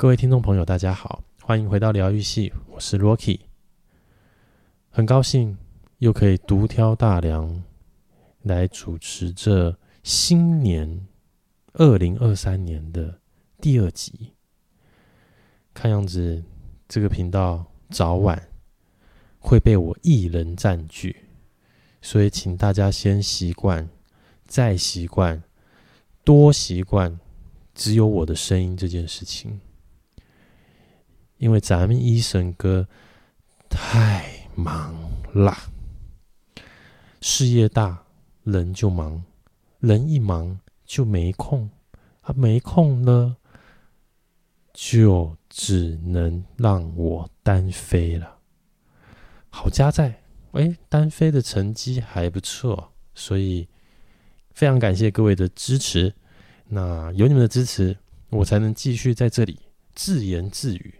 各位听众朋友，大家好，欢迎回到疗愈系，我是 Rocky，很高兴又可以独挑大梁来主持这新年二零二三年的第二集。看样子这个频道早晚会被我一人占据，所以请大家先习惯，再习惯，多习惯只有我的声音这件事情。因为咱们医生哥太忙了，事业大，人就忙，人一忙就没空，啊，没空呢，就只能让我单飞了。好家在，哎，单飞的成绩还不错，所以非常感谢各位的支持。那有你们的支持，我才能继续在这里自言自语。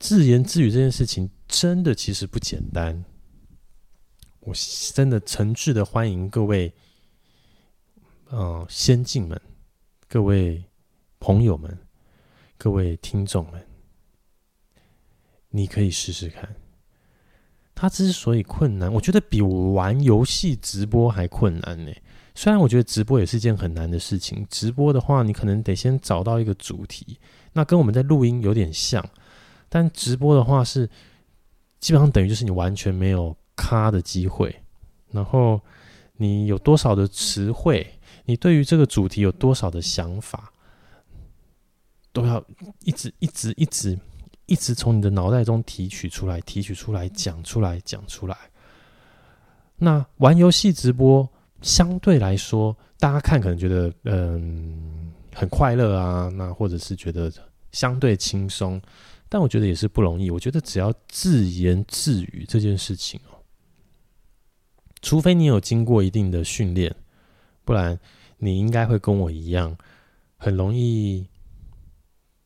自言自语这件事情真的其实不简单，我真的诚挚的欢迎各位，呃，先进们、各位朋友们、各位听众们，你可以试试看。它之所以困难，我觉得比玩游戏直播还困难呢。虽然我觉得直播也是一件很难的事情，直播的话，你可能得先找到一个主题，那跟我们在录音有点像。但直播的话是基本上等于就是你完全没有咖的机会，然后你有多少的词汇，你对于这个主题有多少的想法，都要一直一直一直一直从你的脑袋中提取出来，提取出来，讲出来，讲出来。那玩游戏直播相对来说，大家看可能觉得嗯很快乐啊，那或者是觉得相对轻松。但我觉得也是不容易。我觉得只要自言自语这件事情哦，除非你有经过一定的训练，不然你应该会跟我一样，很容易，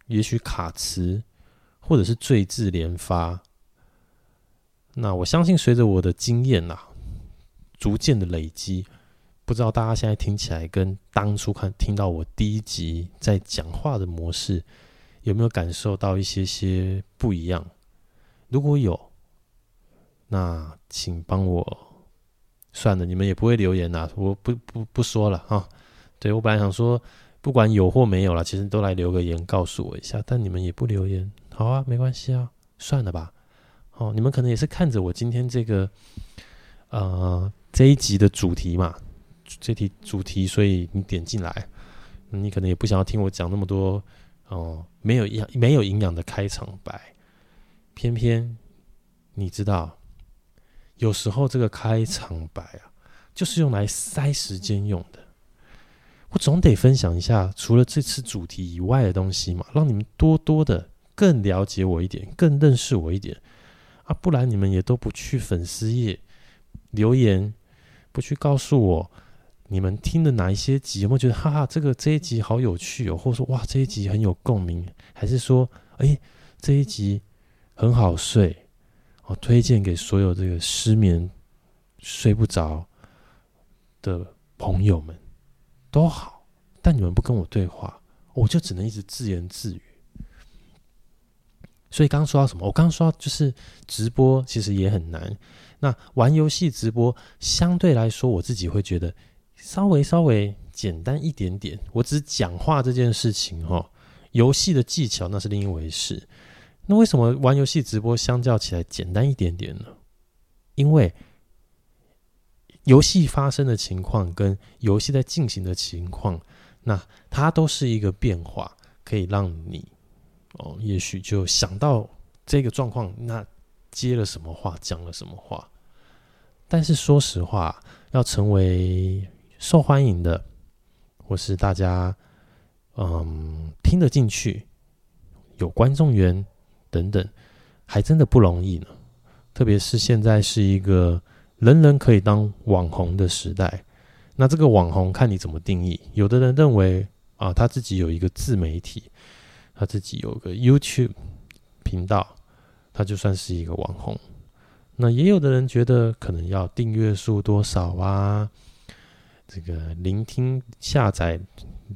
也许卡词或者是赘字连发。那我相信随着我的经验呐，逐渐的累积，不知道大家现在听起来跟当初看听到我第一集在讲话的模式。有没有感受到一些些不一样？如果有，那请帮我算了，你们也不会留言呐，我不不不说了哈。对，我本来想说，不管有或没有了，其实都来留个言告诉我一下，但你们也不留言，好啊，没关系啊，算了吧。哦，你们可能也是看着我今天这个呃这一集的主题嘛，这题主题，所以你点进来，你可能也不想要听我讲那么多。哦，没有营没有营养的开场白，偏偏你知道，有时候这个开场白啊，就是用来塞时间用的。我总得分享一下除了这次主题以外的东西嘛，让你们多多的更了解我一点，更认识我一点啊，不然你们也都不去粉丝页留言，不去告诉我。你们听的哪一些集？有没有觉得哈哈，这个这一集好有趣哦？或者说哇，这一集很有共鸣？还是说，哎，这一集很好睡？我推荐给所有这个失眠、睡不着的朋友们都好。但你们不跟我对话，我就只能一直自言自语。所以刚刚说到什么？我刚刚说到就是直播其实也很难。那玩游戏直播相对来说，我自己会觉得。稍微稍微简单一点点，我只讲话这件事情哈，游戏的技巧那是另一回事。那为什么玩游戏直播相较起来简单一点点呢？因为游戏发生的情况跟游戏在进行的情况，那它都是一个变化，可以让你哦，也许就想到这个状况，那接了什么话，讲了什么话。但是说实话，要成为受欢迎的，或是大家嗯听得进去，有观众缘等等，还真的不容易呢。特别是现在是一个人人可以当网红的时代，那这个网红看你怎么定义。有的人认为啊，他自己有一个自媒体，他自己有个 YouTube 频道，他就算是一个网红。那也有的人觉得可能要订阅数多少啊？这个聆听、下载、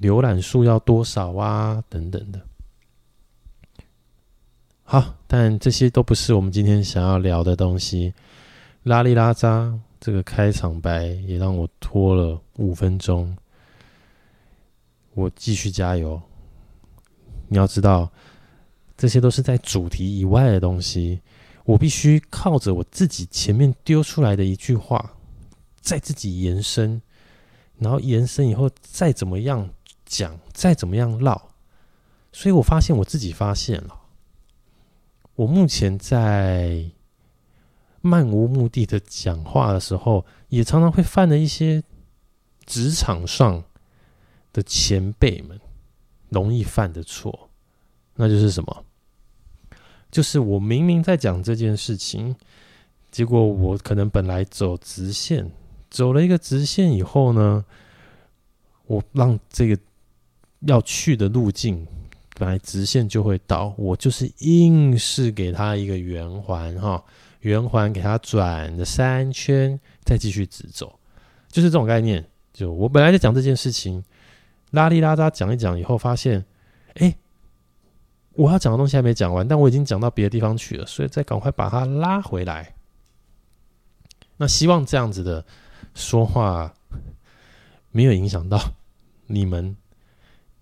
浏览数要多少啊？等等的。好，但这些都不是我们今天想要聊的东西。拉里拉扎这个开场白也让我拖了五分钟，我继续加油。你要知道，这些都是在主题以外的东西，我必须靠着我自己前面丢出来的一句话，在自己延伸，然后延伸以后再怎么样讲，再怎么样唠。所以我发现我自己发现了，我目前在。漫无目的的讲话的时候，也常常会犯了一些职场上的前辈们容易犯的错，那就是什么？就是我明明在讲这件事情，结果我可能本来走直线，走了一个直线以后呢，我让这个要去的路径本来直线就会到，我就是硬是给他一个圆环哈。圆环给它转了三圈，再继续直走，就是这种概念。就我本来在讲这件事情，拉里拉扎讲一讲以后，发现，哎，我要讲的东西还没讲完，但我已经讲到别的地方去了，所以再赶快把它拉回来。那希望这样子的说话没有影响到 你们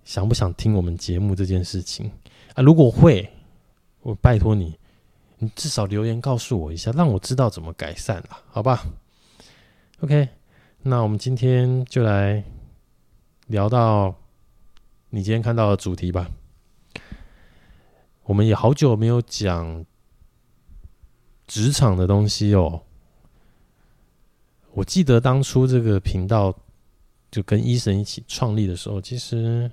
想不想听我们节目这件事情啊？如果会，我拜托你。你至少留言告诉我一下，让我知道怎么改善了，好吧？OK，那我们今天就来聊到你今天看到的主题吧。我们也好久没有讲职场的东西哦。我记得当初这个频道就跟医生一起创立的时候，其实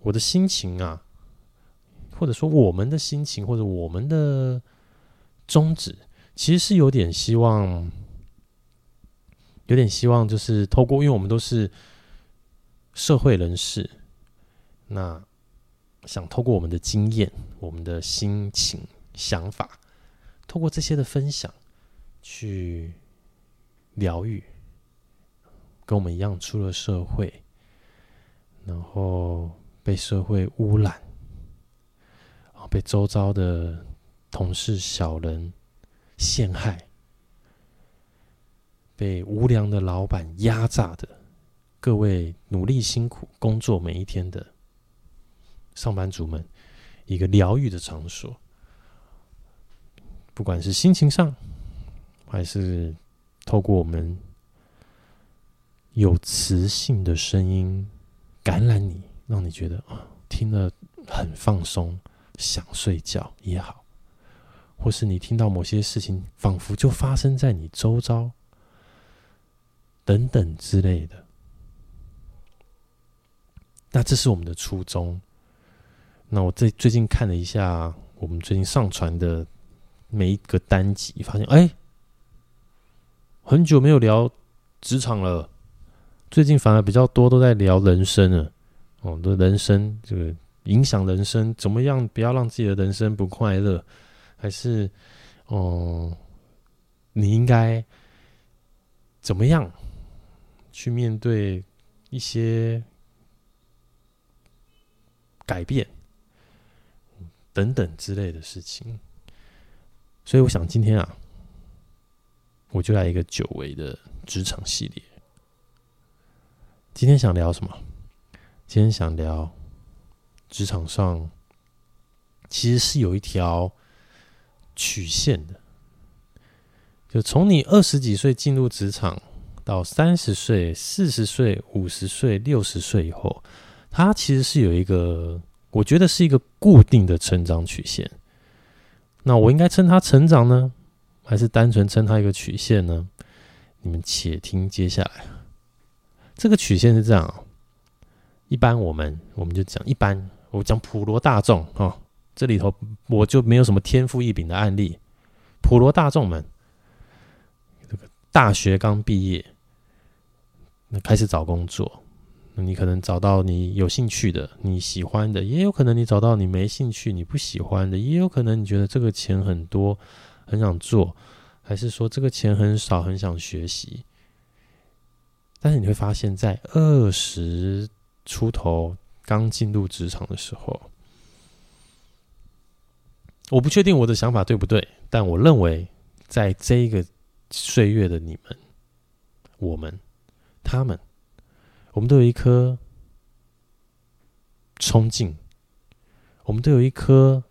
我的心情啊。或者说，我们的心情或者我们的宗旨，其实是有点希望，有点希望，就是透过，因为我们都是社会人士，那想透过我们的经验、我们的心情、想法，透过这些的分享，去疗愈跟我们一样出了社会，然后被社会污染。被周遭的同事、小人陷害，被无良的老板压榨的各位努力辛苦工作每一天的上班族们，一个疗愈的场所。不管是心情上，还是透过我们有磁性的声音感染你，让你觉得啊，听了很放松。想睡觉也好，或是你听到某些事情仿佛就发生在你周遭，等等之类的。那这是我们的初衷。那我最最近看了一下我们最近上传的每一个单集，发现哎，很久没有聊职场了，最近反而比较多都在聊人生了。哦，的人生这个。影响人生怎么样？不要让自己的人生不快乐，还是哦、你应该怎么样去面对一些改变等等之类的事情？所以，我想今天啊，我就来一个久违的职场系列。今天想聊什么？今天想聊。职场上其实是有一条曲线的，就从你二十几岁进入职场到三十岁、四十岁、五十岁、六十岁以后，它其实是有一个，我觉得是一个固定的成长曲线。那我应该称它成长呢，还是单纯称它一个曲线呢？你们且听接下来。这个曲线是这样，一般我们我们就讲一般。我讲普罗大众哦，这里头我就没有什么天赋异禀的案例。普罗大众们，这个大学刚毕业，那开始找工作，那你可能找到你有兴趣的、你喜欢的，也有可能你找到你没兴趣、你不喜欢的，也有可能你觉得这个钱很多，很想做，还是说这个钱很少，很想学习。但是你会发现在二十出头。刚进入职场的时候，我不确定我的想法对不对，但我认为，在这一个岁月的你们、我们、他们，我们都有一颗冲劲，我们都有一颗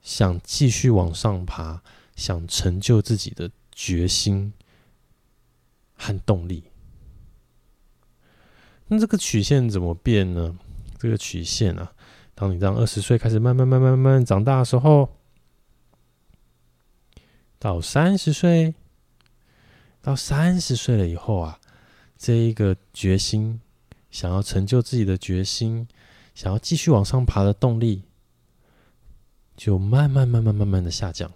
想继续往上爬、想成就自己的决心和动力。那这个曲线怎么变呢？这个曲线啊。当你这样二十岁开始慢慢慢慢慢慢长大的时候，到三十岁，到三十岁了以后啊，这一个决心，想要成就自己的决心，想要继续往上爬的动力，就慢慢慢慢慢慢的下降。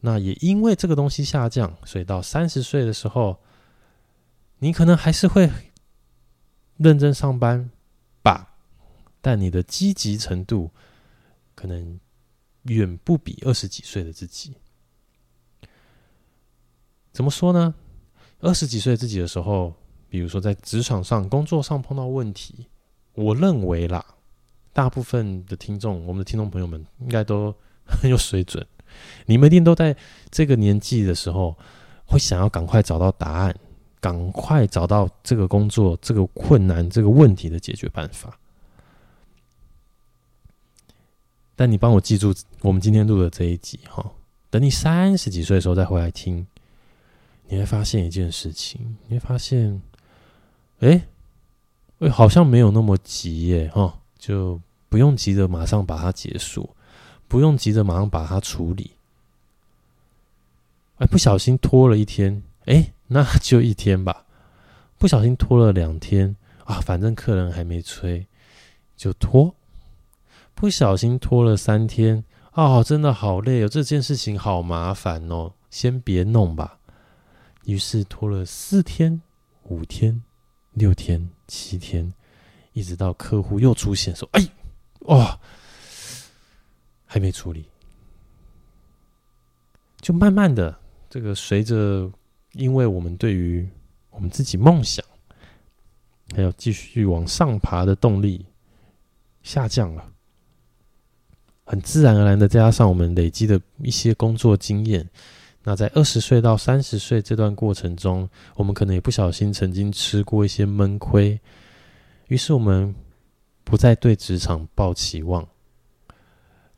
那也因为这个东西下降，所以到三十岁的时候，你可能还是会认真上班吧。但你的积极程度可能远不比二十几岁的自己。怎么说呢？二十几岁自己的时候，比如说在职场上、工作上碰到问题，我认为啦，大部分的听众，我们的听众朋友们应该都很有水准。你们一定都在这个年纪的时候，会想要赶快找到答案，赶快找到这个工作、这个困难、这个问题的解决办法。但你帮我记住，我们今天录的这一集哈，等你三十几岁的时候再回来听，你会发现一件事情，你会发现，哎，哎，好像没有那么急耶哈，就不用急着马上把它结束，不用急着马上把它处理，哎，不小心拖了一天，哎，那就一天吧，不小心拖了两天啊，反正客人还没催，就拖。不小心拖了三天哦，真的好累哦，这件事情好麻烦哦，先别弄吧。于是拖了四天、五天、六天、七天，一直到客户又出现说：“哎，哇，还没处理。”就慢慢的，这个随着，因为我们对于我们自己梦想还有继续往上爬的动力下降了。很自然而然的，再加上我们累积的一些工作经验，那在二十岁到三十岁这段过程中，我们可能也不小心曾经吃过一些闷亏，于是我们不再对职场抱期望，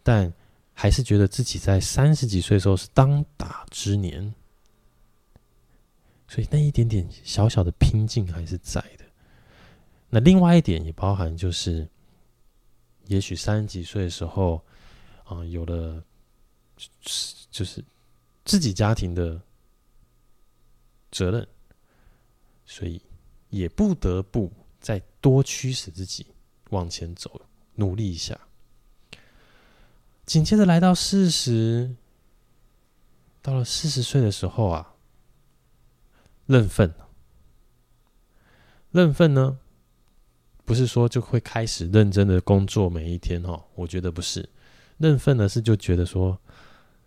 但还是觉得自己在三十几岁的时候是当打之年，所以那一点点小小的拼劲还是在的。那另外一点也包含就是，也许三十几岁的时候。啊，有了，就是自己家庭的责任，所以也不得不再多驱使自己往前走，努力一下。紧接着来到四十，到了四十岁的时候啊，认份。认份呢，不是说就会开始认真的工作每一天哦，我觉得不是。认份的是就觉得说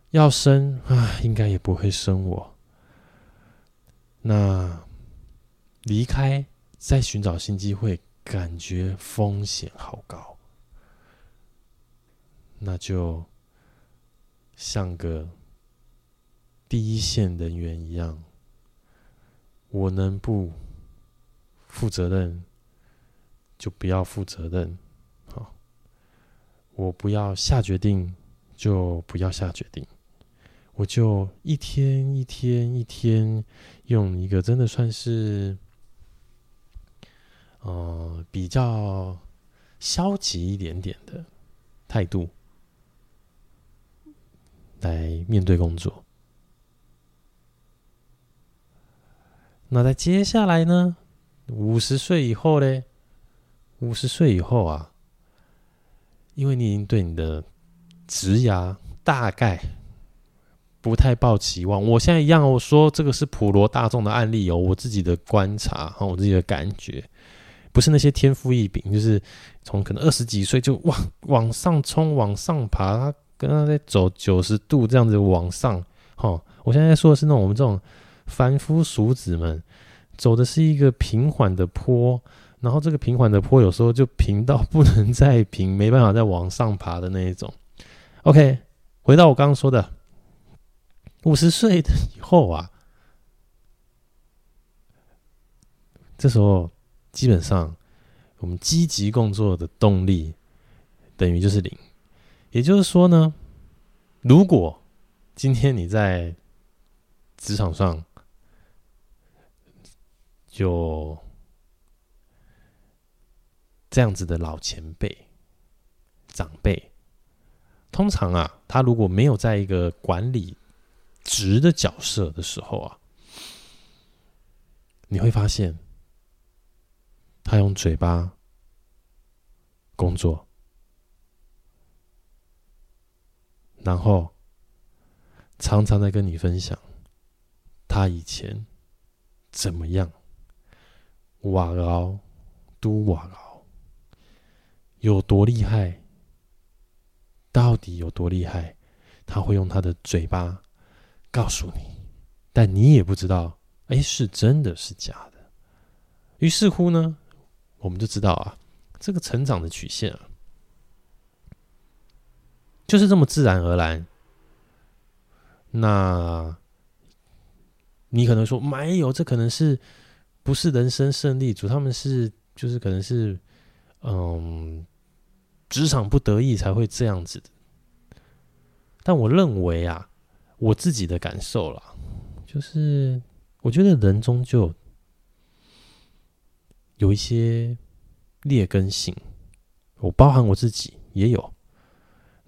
要生啊，应该也不会生我。那离开再寻找新机会，感觉风险好高。那就像个第一线人员一样，我能不负责任就不要负责任。好我不要下决定，就不要下决定。我就一天一天一天，用一个真的算是，呃，比较消极一点点的态度来面对工作。那在接下来呢？五十岁以后呢？五十岁以后啊。因为你已经对你的职涯大概不太抱期望，我现在一样，我说这个是普罗大众的案例哦，我自己的观察和我自己的感觉，不是那些天赋异禀，就是从可能二十几岁就往往上冲、往上爬，刚刚在走九十度这样子往上。哈，我现在说的是那种我们这种凡夫俗子们走的是一个平缓的坡，然后这个平缓的坡有时候就平到不能再平，没办法再往上爬的那一种。OK，回到我刚刚说的，五十岁以后啊，这时候基本上我们积极工作的动力等于就是零。也就是说呢，如果今天你在职场上有这样子的老前辈、长辈，通常啊，他如果没有在一个管理职的角色的时候啊，你会发现他用嘴巴工作。然后常常在跟你分享他以前怎么样，哇哦，都哇哦，有多厉害，到底有多厉害？他会用他的嘴巴告诉你，但你也不知道，哎，是真的是假的。于是乎呢，我们就知道啊，这个成长的曲线啊。就是这么自然而然。那，你可能说没有，这可能是不是人生胜利组？他们是就是可能是嗯，职场不得意才会这样子的。但我认为啊，我自己的感受啦，就是我觉得人终究有一些劣根性，我包含我自己也有。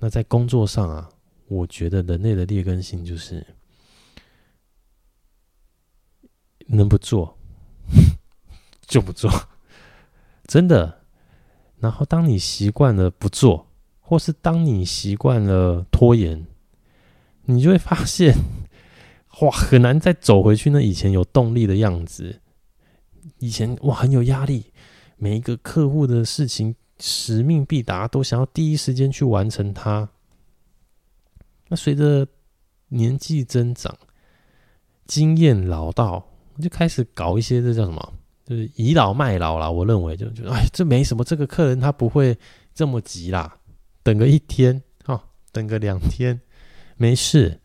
那在工作上啊，我觉得人类的劣根性就是能不做 就不做，真的。然后当你习惯了不做，或是当你习惯了拖延，你就会发现，哇，很难再走回去那以前有动力的样子。以前哇很有压力，每一个客户的事情。使命必达，都想要第一时间去完成它。那随着年纪增长，经验老道，就开始搞一些这叫什么？就是倚老卖老啦。我认为就就哎，这没什么，这个客人他不会这么急啦，等个一天哦，等个两天没事。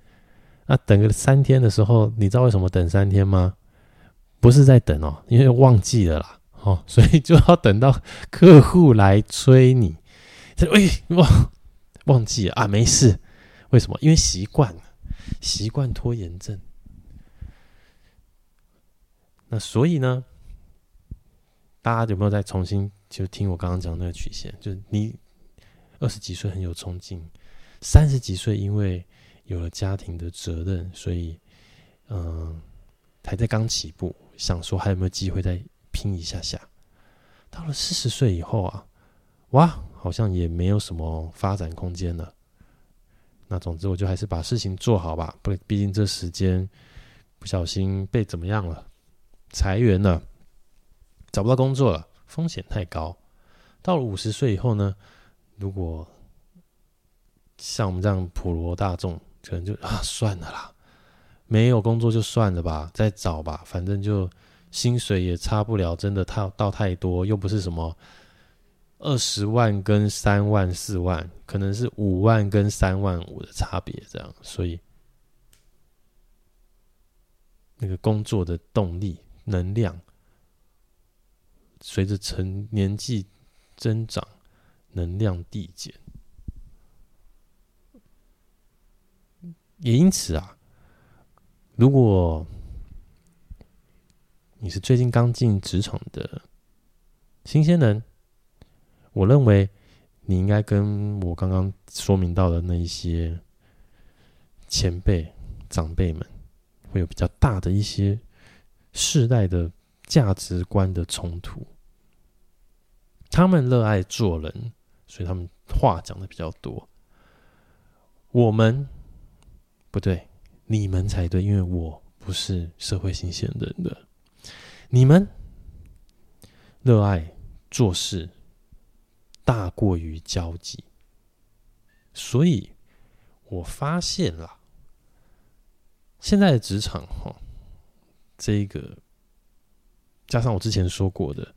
那等个三天的时候，你知道为什么等三天吗？不是在等哦，因为忘记了啦。哦，所以就要等到客户来催你，他说：“哎，忘忘记了啊，没事。为什么？因为习惯了，习惯拖延症。那所以呢，大家有没有再重新就听我刚刚讲那个曲线？就是你二十几岁很有冲劲，三十几岁因为有了家庭的责任，所以嗯，还在刚起步，想说还有没有机会再。”拼一下下，到了四十岁以后啊，哇，好像也没有什么发展空间了。那总之，我就还是把事情做好吧。不，毕竟这时间不小心被怎么样了，裁员了，找不到工作了，风险太高。到了五十岁以后呢，如果像我们这样普罗大众，可能就啊，算了啦，没有工作就算了吧，再找吧，反正就。薪水也差不了，真的太到太多，又不是什么二十万跟三万四万，可能是五万跟三万五的差别这样，所以那个工作的动力、能量，随着成年纪增长，能量递减，也因此啊，如果你是最近刚进职场的新鲜人，我认为你应该跟我刚刚说明到的那一些前辈、长辈们会有比较大的一些世代的价值观的冲突。他们热爱做人，所以他们话讲的比较多。我们不对，你们才对，因为我不是社会新鲜人的。你们热爱做事大过于交际，所以我发现了，现在的职场哈，这个加上我之前说过的，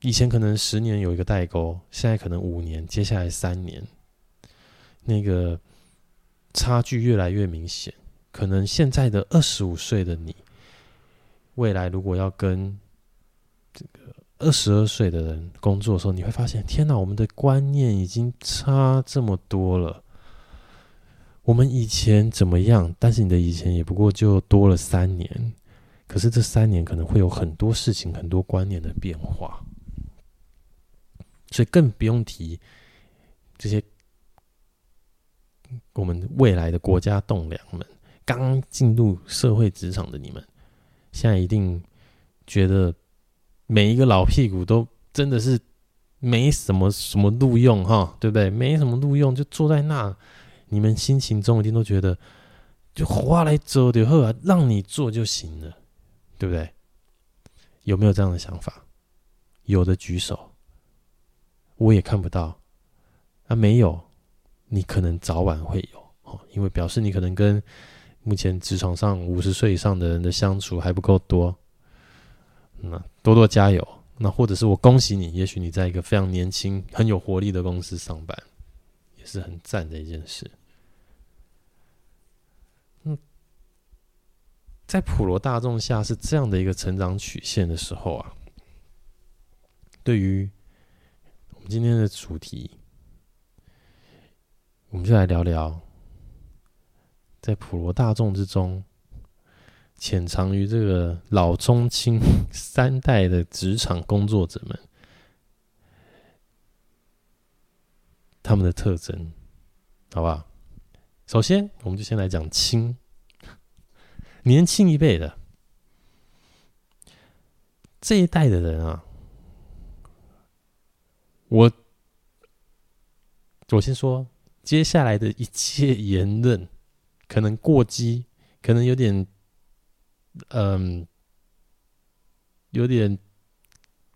以前可能十年有一个代沟，现在可能五年，接下来三年，那个差距越来越明显。可能现在的二十五岁的你，未来如果要跟这个二十二岁的人工作的时候，你会发现，天哪，我们的观念已经差这么多了。我们以前怎么样？但是你的以前也不过就多了三年，可是这三年可能会有很多事情、很多观念的变化，所以更不用提这些我们未来的国家栋梁们。刚进入社会职场的你们，现在一定觉得每一个老屁股都真的是没什么什么录用哈，对不对？没什么录用，就坐在那，你们心情中一定都觉得就花来走的后啊，让你做就行了，对不对？有没有这样的想法？有的举手，我也看不到。啊，没有，你可能早晚会有哦，因为表示你可能跟。目前职场上五十岁以上的人的相处还不够多，那多多加油。那或者是我恭喜你，也许你在一个非常年轻、很有活力的公司上班，也是很赞的一件事。嗯，在普罗大众下是这样的一个成长曲线的时候啊，对于我们今天的主题，我们就来聊聊。在普罗大众之中，潜藏于这个老中青 三代的职场工作者们，他们的特征，好不好？首先，我们就先来讲青，年轻一辈的这一代的人啊，我我先说接下来的一切言论。可能过激，可能有点，嗯，有点，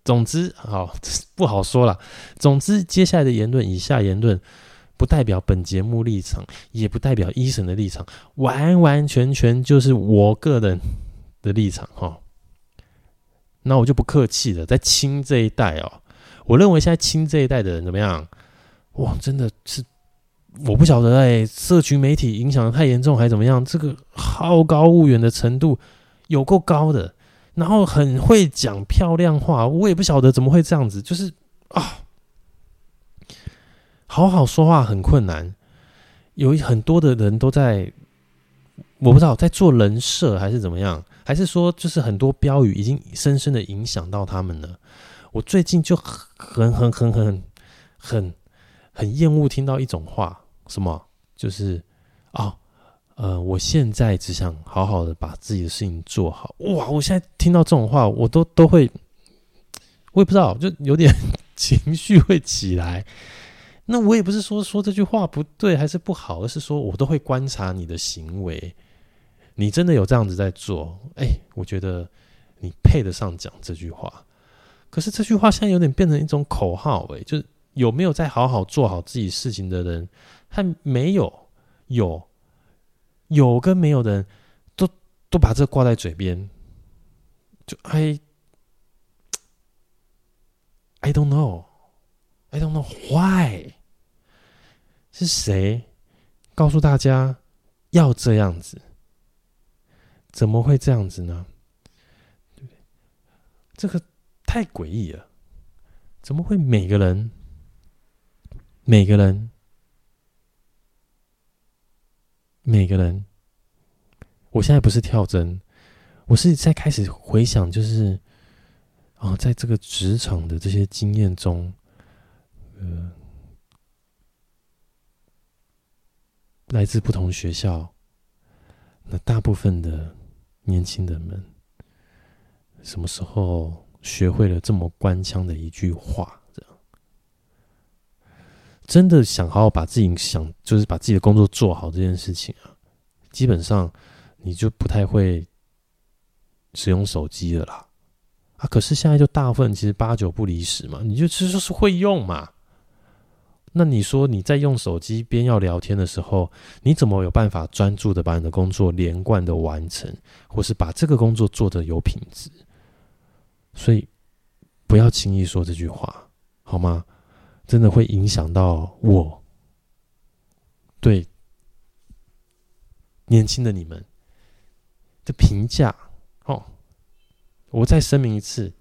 总之，好 不好说了。总之，接下来的言论，以下言论，不代表本节目立场，也不代表一审的立场，完完全全就是我个人的立场哈。那我就不客气了，在青这一代哦，我认为现在青这一代的人怎么样？哇，真的是。我不晓得哎，社群媒体影响得太严重还是怎么样？这个好高骛远的程度有够高的，然后很会讲漂亮话，我也不晓得怎么会这样子，就是啊，好好说话很困难，有很多的人都在，我不知道在做人设还是怎么样，还是说就是很多标语已经深深的影响到他们了。我最近就很很很很很很很厌恶听到一种话。什么？就是啊、呃，我现在只想好好的把自己的事情做好。哇！我现在听到这种话，我都都会，我也不知道，就有点 情绪会起来。那我也不是说说这句话不对还是不好，而是说我都会观察你的行为。你真的有这样子在做？哎，我觉得你配得上讲这句话。可是这句话现在有点变成一种口号，哎，就是有没有在好好做好自己事情的人？他没有，有，有跟没有的人，都都把这挂在嘴边，就 I I don't know, I don't know why，是谁告诉大家要这样子？怎么会这样子呢？这个太诡异了，怎么会每个人，每个人？每个人，我现在不是跳针，我是在开始回想，就是啊，在这个职场的这些经验中，呃，来自不同学校，那大部分的年轻人们，什么时候学会了这么官腔的一句话？真的想好好把自己想，就是把自己的工作做好这件事情啊，基本上你就不太会使用手机了啦。啊，可是现在就大部分其实八九不离十嘛，你就其实就是会用嘛。那你说你在用手机边要聊天的时候，你怎么有办法专注的把你的工作连贯的完成，或是把这个工作做得有品质？所以不要轻易说这句话，好吗？真的会影响到我对年轻的你们的评价。哦，我再声明一次，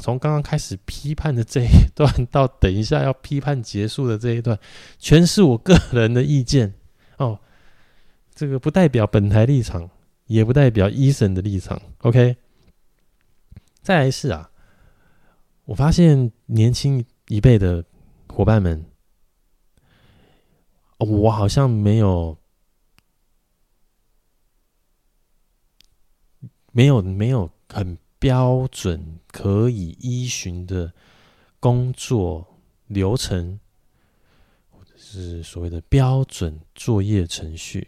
从刚刚开始批判的这一段到等一下要批判结束的这一段，全是我个人的意见。哦，这个不代表本台立场，也不代表 Eason 的立场。OK，再来是啊，我发现年轻一辈的伙伴们，我好像没有，没有，没有很标准可以依循的工作流程。是所谓的标准作业程序，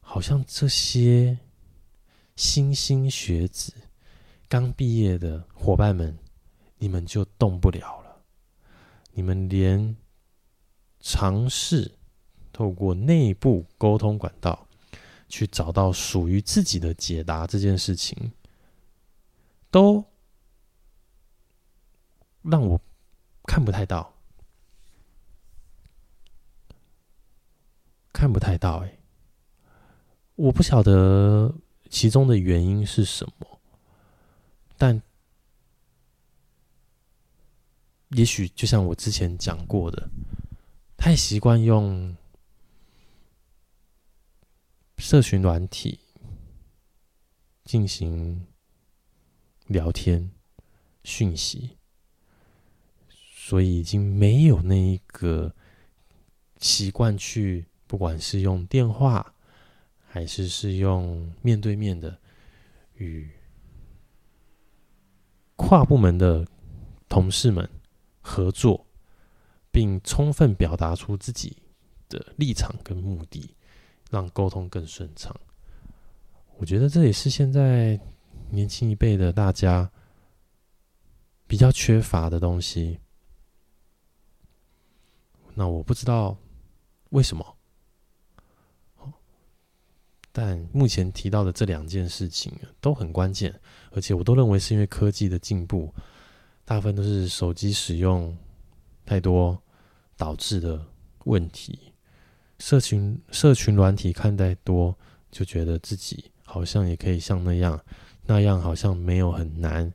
好像这些新兴学子刚毕业的伙伴们，你们就动不了了。你们连尝试透过内部沟通管道去找到属于自己的解答这件事情，都让我看不太到。看不太到哎，我不晓得其中的原因是什么，但也许就像我之前讲过的，太习惯用社群软体进行聊天讯息，所以已经没有那一个习惯去。不管是用电话，还是是用面对面的与跨部门的同事们合作，并充分表达出自己的立场跟目的，让沟通更顺畅。我觉得这也是现在年轻一辈的大家比较缺乏的东西。那我不知道为什么。但目前提到的这两件事情都很关键，而且我都认为是因为科技的进步，大部分都是手机使用太多导致的问题。社群社群软体看太多，就觉得自己好像也可以像那样，那样好像没有很难，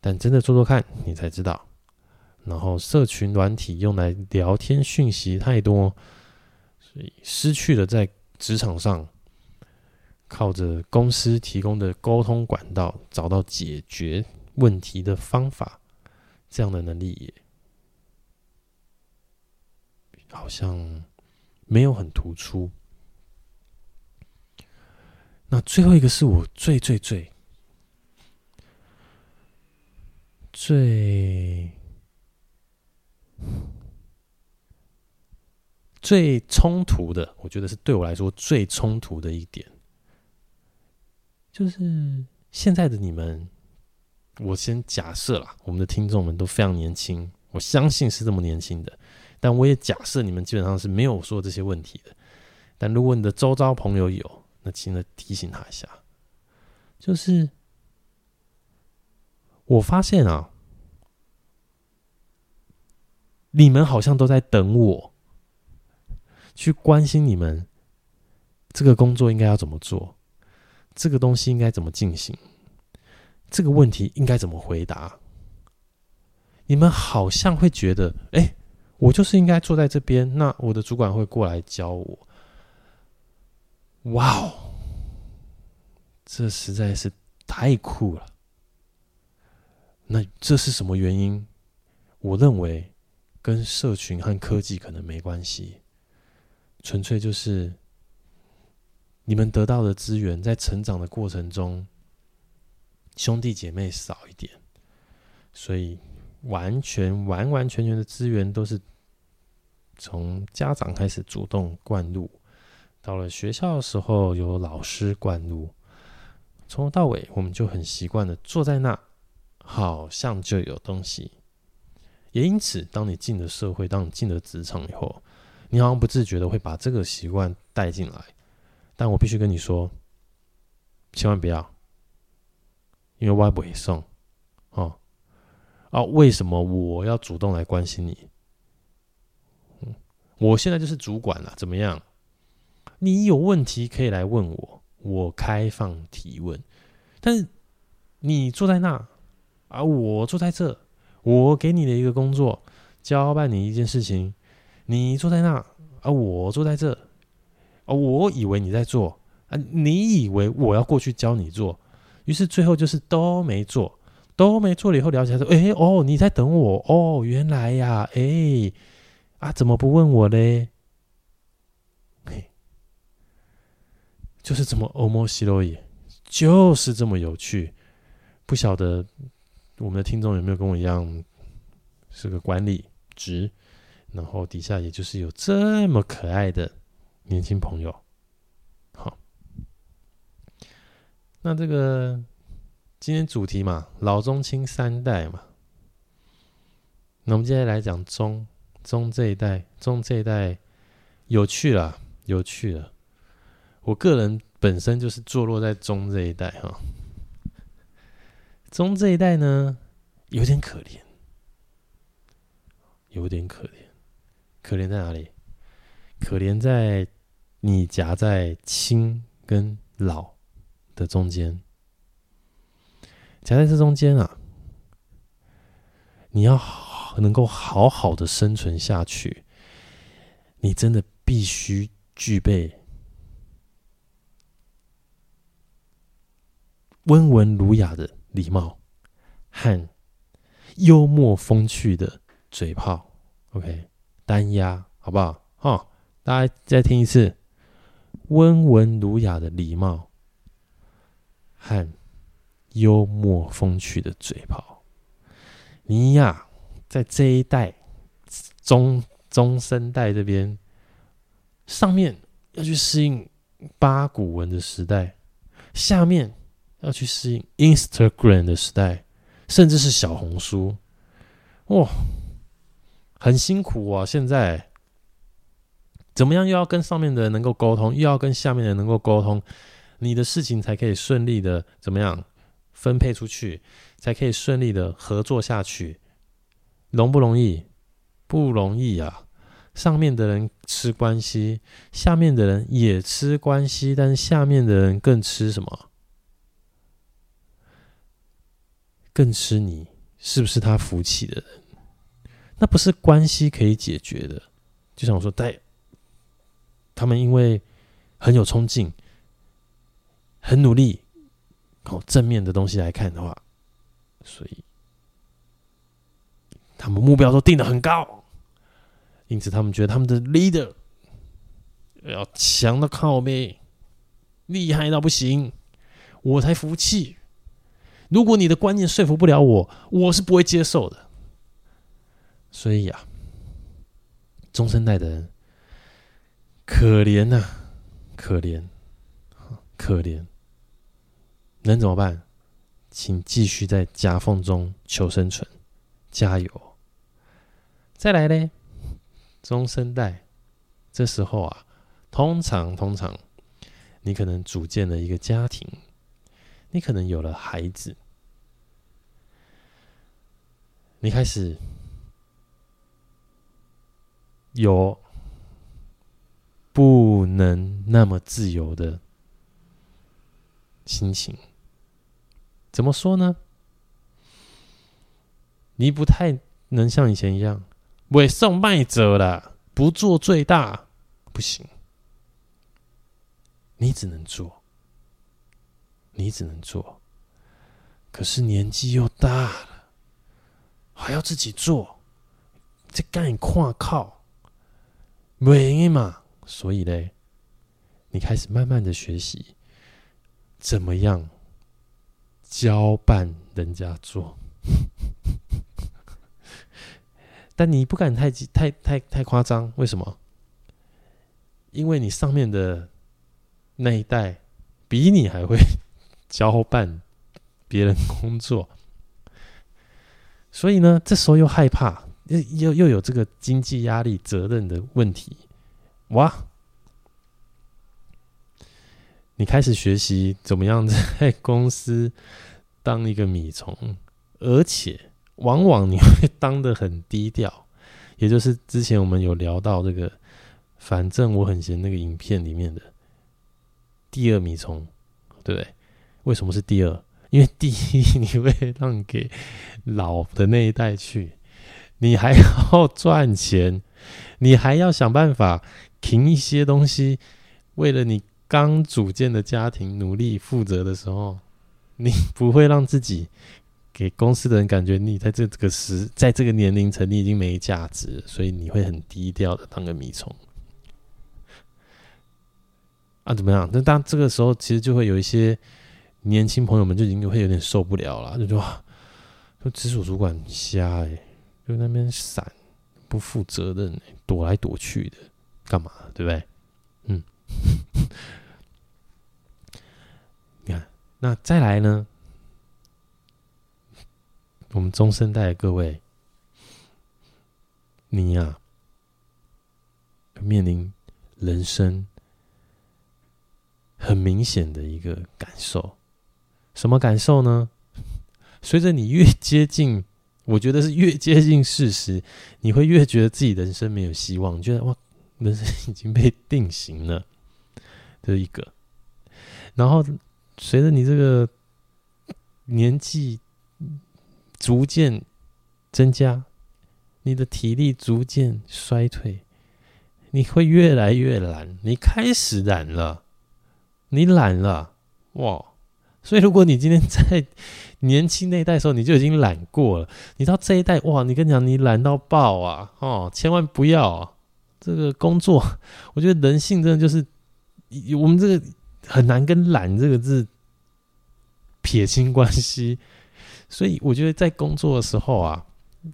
但真的做做看，你才知道。然后社群软体用来聊天讯息太多，所以失去了在。职场上，靠着公司提供的沟通管道找到解决问题的方法，这样的能力也好像没有很突出。那最后一个是我最最最最。最冲突的，我觉得是对我来说最冲突的一点，就是现在的你们，我先假设啦，我们的听众们都非常年轻，我相信是这么年轻的，但我也假设你们基本上是没有说这些问题的。但如果你的周遭朋友有，那请你提醒他一下，就是我发现啊，你们好像都在等我。去关心你们这个工作应该要怎么做，这个东西应该怎么进行，这个问题应该怎么回答？你们好像会觉得，哎，我就是应该坐在这边，那我的主管会过来教我。哇哦，这实在是太酷了！那这是什么原因？我认为跟社群和科技可能没关系。纯粹就是你们得到的资源，在成长的过程中，兄弟姐妹少一点，所以完全完完全全的资源都是从家长开始主动灌入，到了学校的时候有老师灌入，从头到尾我们就很习惯的坐在那，好像就有东西。也因此，当你进了社会，当你进了职场以后，你好像不自觉的会把这个习惯带进来，但我必须跟你说，千万不要，因为我不会送，哦，啊，为什么我要主动来关心你？我现在就是主管了，怎么样？你有问题可以来问我，我开放提问。但是你坐在那，啊，我坐在这，我给你的一个工作，交办你一件事情，你坐在那，啊，我坐在这，啊，我以为你在做，啊，你以为我要过去教你做。于是最后就是都没做，都没做了以后聊起来说：“哎哦，你在等我哦，原来呀，哎啊，怎么不问我嘞？”嘿，就是这么欧莫西洛伊，就是这么有趣。不晓得我们的听众有没有跟我一样是个管理职，然后底下也就是有这么可爱的年轻朋友。那这个今天主题嘛，老中青三代嘛。那我们接下来讲中中这一代，中这一代有趣了，有趣了。我个人本身就是坐落在中这一代哈。中这一代呢，有点可怜，有点可怜。可怜在哪里？可怜在你夹在青跟老的中间，夹在这中间啊，你要能够好好的生存下去，你真的必须具备温文儒雅的礼貌和幽默风趣的嘴炮。OK，单押好不好？哈，大家再听一次，温文儒雅的礼貌。和幽默风趣的嘴炮，你呀，在这一代中中生代这边，上面要去适应八股文的时代，下面要去适应 Instagram 的时代，甚至是小红书，哇，很辛苦啊！现在怎么样又要跟上面的人能够沟通，又要跟下面的人能够沟通？你的事情才可以顺利的怎么样分配出去，才可以顺利的合作下去，容不容易？不容易啊！上面的人吃关系，下面的人也吃关系，但是下面的人更吃什么？更吃你是不是他扶起的人？那不是关系可以解决的。就像我说，在他们因为很有冲劲。很努力，哦，正面的东西来看的话，所以他们目标都定得很高，因此他们觉得他们的 leader 要强到靠背，厉害到不行，我才服气。如果你的观念说服不了我，我是不会接受的。所以呀、啊，中生代的人可怜呐、啊，可怜，可怜。能怎么办？请继续在夹缝中求生存，加油！再来嘞，中生代，这时候啊，通常通常，你可能组建了一个家庭，你可能有了孩子，你开始有不能那么自由的心情。怎么说呢？你不太能像以前一样，委送卖者了，不做最大不行。你只能做，你只能做。可是年纪又大了，还要自己做，这干跨靠，没嘛？所以嘞，你开始慢慢的学习，怎么样？交办人家做，但你不敢太太太太夸张，为什么？因为你上面的那一代比你还会交办别人工作，所以呢，这时候又害怕，又又又有这个经济压力、责任的问题，哇！你开始学习怎么样在公司当一个米虫，而且往往你会当得很低调，也就是之前我们有聊到这个，反正我很闲那个影片里面的第二米虫，对不对？为什么是第二？因为第一你会让给老的那一代去，你还要赚钱，你还要想办法停一些东西，为了你刚组建的家庭努力负责的时候。你不会让自己给公司的人感觉你在这个时，在这个年龄层你已经没价值，所以你会很低调的当个米虫啊？怎么样？那当这个时候，其实就会有一些年轻朋友们就已经会有点受不了了，就说：“就直属主管瞎哎、就那边闪，不负责任、躲来躲去的，干嘛？对不对？”嗯。那再来呢？我们中生代的各位，你呀、面临人生很明显的一个感受，什么感受呢？随着你越接近，我觉得是越接近事实，你会越觉得自己人生没有希望，觉得哇，人生已经被定型了，这一个，然后。随着你这个年纪逐渐增加，你的体力逐渐衰退，你会越来越懒。你开始懒了，你懒了，哇！所以如果你今天在年轻那一代的时候，你就已经懒过了，你到这一代，哇！你跟你讲，你懒到爆啊！哦，千万不要啊，这个工作，我觉得人性真的就是我们这个。很难跟“懒”这个字撇清关系，所以我觉得在工作的时候啊，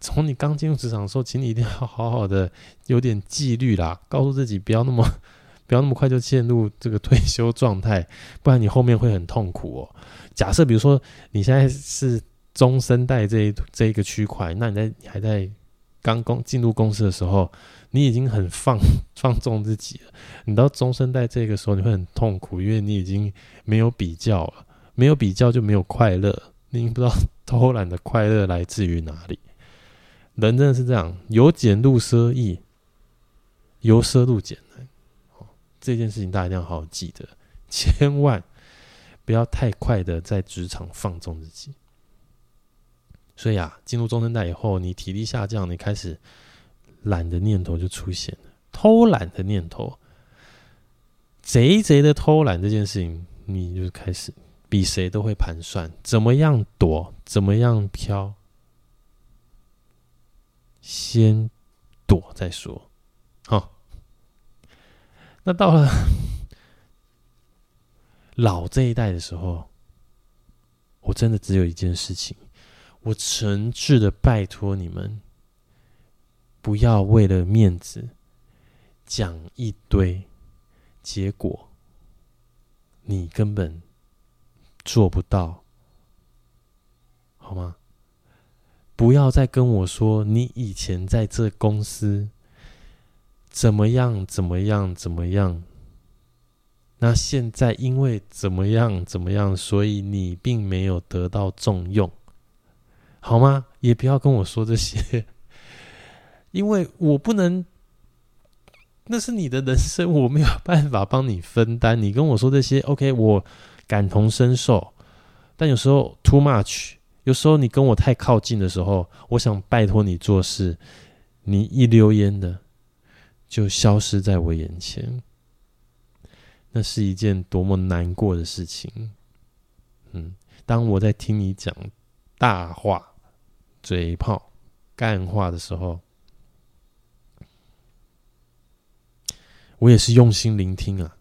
从你刚进入职场的时候，请你一定要好好的有点纪律啦，告诉自己不要那么 不要那么快就陷入这个退休状态，不然你后面会很痛苦哦。假设比如说你现在是中生代这一这一个区块，那你在你还在刚工进入公司的时候。你已经很放 放纵自己了，你到中生代这个时候你会很痛苦，因为你已经没有比较了，没有比较就没有快乐，你不知道偷懒的快乐来自于哪里。人真的是这样，由俭入奢易，由奢入俭难。这件事情大家一定要好好记得，千万不要太快的在职场放纵自己。所以啊，进入中生代以后，你体力下降，你开始。懒的念头就出现了，偷懒的念头，贼贼的偷懒这件事情，你就开始比谁都会盘算，怎么样躲，怎么样飘，先躲再说。好，那到了老这一代的时候，我真的只有一件事情，我诚挚的拜托你们。不要为了面子讲一堆，结果你根本做不到，好吗？不要再跟我说你以前在这公司怎么样怎么样怎么样，那现在因为怎么样怎么样，所以你并没有得到重用，好吗？也不要跟我说这些。因为我不能，那是你的人生，我没有办法帮你分担。你跟我说这些，OK，我感同身受。但有时候 too much，有时候你跟我太靠近的时候，我想拜托你做事，你一溜烟的就消失在我眼前，那是一件多么难过的事情。嗯，当我在听你讲大话、嘴炮、干话的时候。我也是用心聆听啊，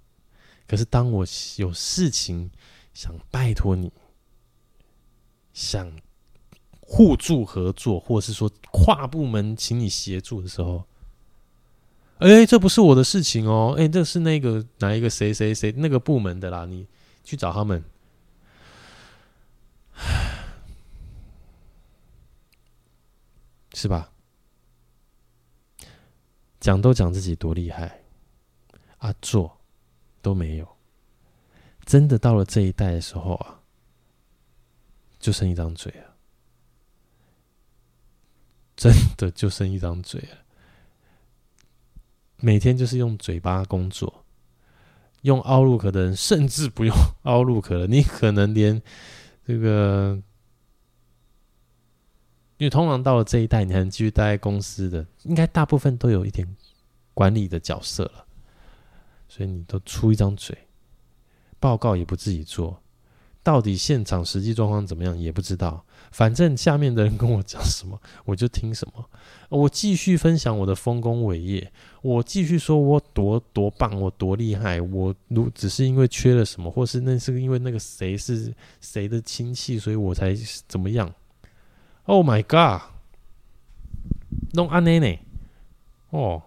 可是当我有事情想拜托你，想互助合作，或是说跨部门请你协助的时候，哎，这不是我的事情哦，哎，这是那个哪一个谁谁谁那个部门的啦，你去找他们，是吧？讲都讲自己多厉害。啊，做都没有，真的到了这一代的时候啊，就剩一张嘴了，真的就剩一张嘴了。每天就是用嘴巴工作，用 Outlook 的人甚至不用 Outlook 了。你可能连这个，因为通常到了这一代，你还能继续待在公司的，应该大部分都有一点管理的角色了，所以你都出一张嘴，报告也不自己做。到底现场实际状况怎么样也不知道，反正下面的人跟我讲什么，我就听什么。我继续分享我的丰功伟业，我继续说我多多棒，我多厉害。我如只是因为缺了什么，或是那是因为那个谁是谁的亲戚，所以我才怎么样。Oh my god，弄安内内哦，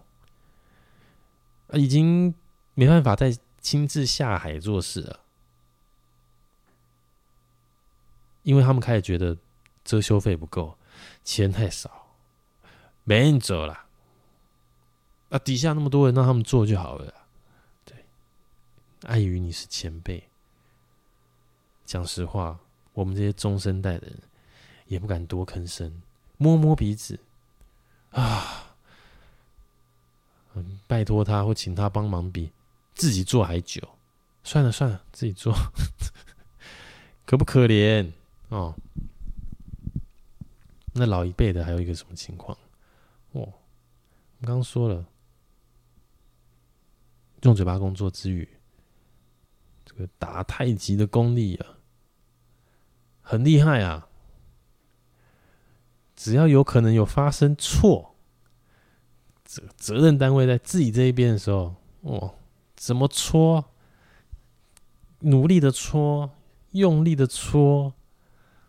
已经没办法再亲自下海做事了。因为他们开始觉得遮羞费不够，钱太少，没人走了。啊，底下那么多人让他们做就好了。对，碍于你是前辈，讲实话，我们这些中生代的人也不敢多吭声，摸摸鼻子啊，嗯，拜托他或请他帮忙比自己做还久。算了算了，自己做，可不可怜？哦，那老一辈的还有一个什么情况？哦，我刚刚说了，用嘴巴工作之余，这个打太极的功力啊，很厉害啊！只要有可能有发生错，这个责任单位在自己这一边的时候，哦，怎么搓？努力的搓，用力的搓。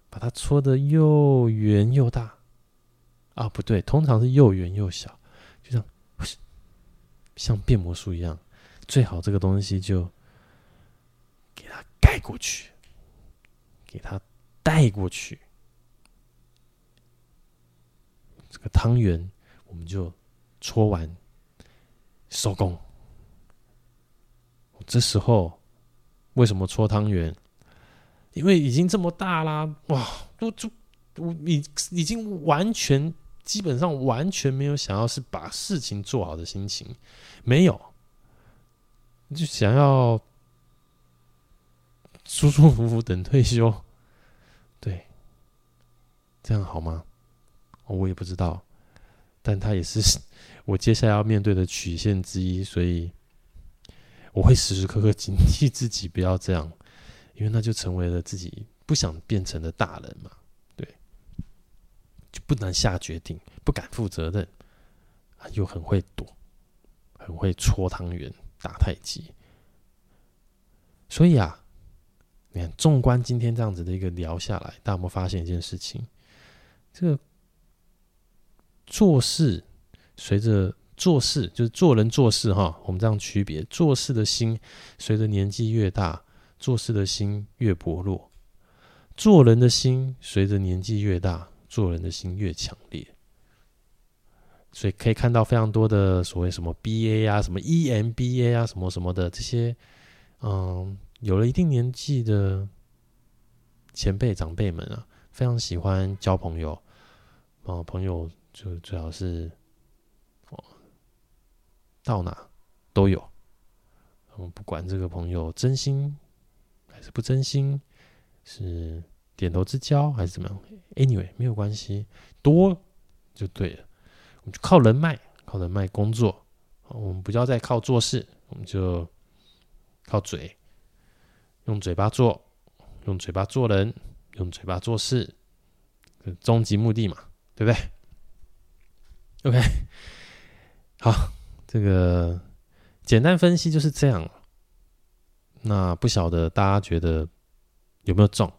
把它搓得又圆又大，啊，不对，通常是又圆又小，就像像变魔术一样，最好这个东西就给它盖过去，给它带过去，这个汤圆我们就搓完收工。这时候为什么搓汤圆？因为已经这么大啦，哇，都就我已已经完全基本上完全没有想要是把事情做好的心情，没有，就想要舒舒服服等退休，对，这样好吗？我也不知道，但他也是 我接下来要面对的曲线之一，所以我会时时刻刻警惕自己不要这样。因为那就成为了自己不想变成的大人嘛，对，就不能下决定，不敢负责任，又很会躲，很会搓汤圆、打太极，所以啊，你看，纵观今天这样子的一个聊下来，大家有没有发现一件事情？这个做事随着做事就是做人做事哈，我们这样区别，做事的心随着年纪越大。做事的心越薄弱，做人的心随着年纪越大，做人的心越强烈。所以可以看到非常多的所谓什么 BA 啊，什么 EMBA 啊，什么什么的这些，嗯，有了一定年纪的前辈长辈们啊，非常喜欢交朋友，啊，朋友就最好是哦，到哪都有，我们，不管这个朋友真心还。是不真心，是点头之交，还是怎么样？Anyway，没有关系，多就对了。我们就靠人脉，靠人脉工作。我们不要再靠做事，我们就靠嘴，用嘴巴做，用嘴巴做人，用嘴巴做事，终极目的嘛，对不对？OK，好，这个简单分析就是这样。那不晓得大家觉得有没有中？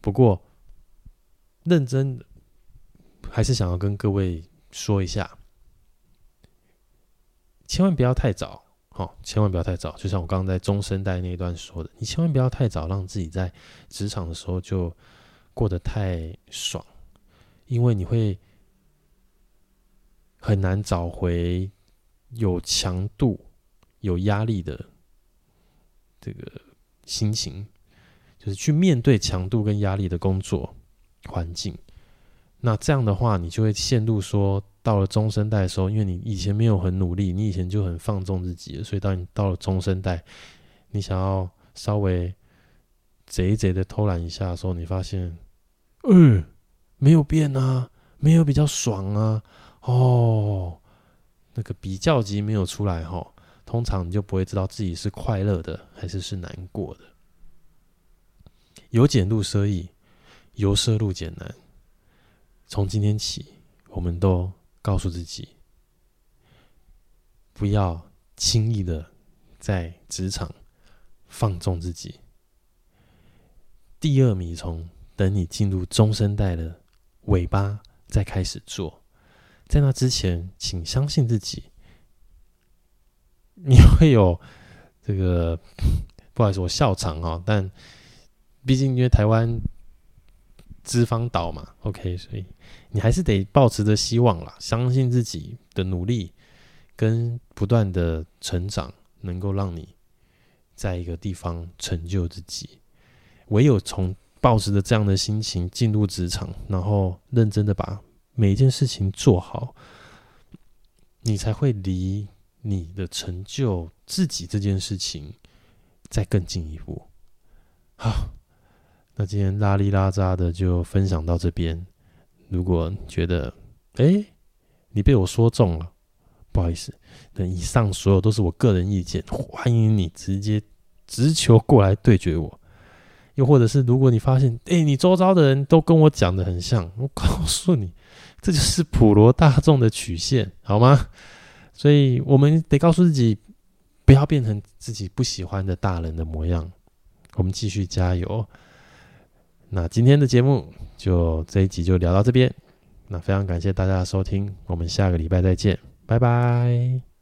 不过认真还是想要跟各位说一下，千万不要太早，好，千万不要太早。就像我刚刚在中生代那一段说的，你千万不要太早让自己在职场的时候就过得太爽，因为你会很难找回有强度。有压力的这个心情，就是去面对强度跟压力的工作环境。那这样的话，你就会陷入说，到了中生代的时候，因为你以前没有很努力，你以前就很放纵自己，所以当你到了中生代，你想要稍微贼贼的偷懒一下的时候，你发现，嗯，没有变啊，没有比较爽啊，哦，那个比较级没有出来哈，通常你就不会知道自己是快乐的还是是难过的。由俭入奢易，由奢入俭难。从今天起，我们都告诉自己，不要轻易的在职场放纵自己。第二米虫，等你进入中生代的尾巴再开始做。在那之前，请相信自己，你会有这个，不好意思，我笑场啊，但毕竟因为台湾。资方岛嘛，OK，所以你还是得抱持着希望啦，相信自己的努力跟不断的成长，能够让你在一个地方成就自己。唯有从抱持着这样的心情进入职场，然后认真的把每一件事情做好，你才会离你的成就自己这件事情再更进一步。好。那今天拉里拉杂的就分享到这边。如果觉得哎、你被我说中了，不好意思，那以上所有都是我个人意见，欢迎你直接直球过来对决我。又或者是如果你发现哎、你周遭的人都跟我讲的很像，我告诉你，这就是普罗大众的曲线，好吗？所以我们得告诉自己，不要变成自己不喜欢的大人的模样。我们继续加油。那今天的节目就这一集就聊到这边，那非常感谢大家的收听，我们下个礼拜再见，拜拜。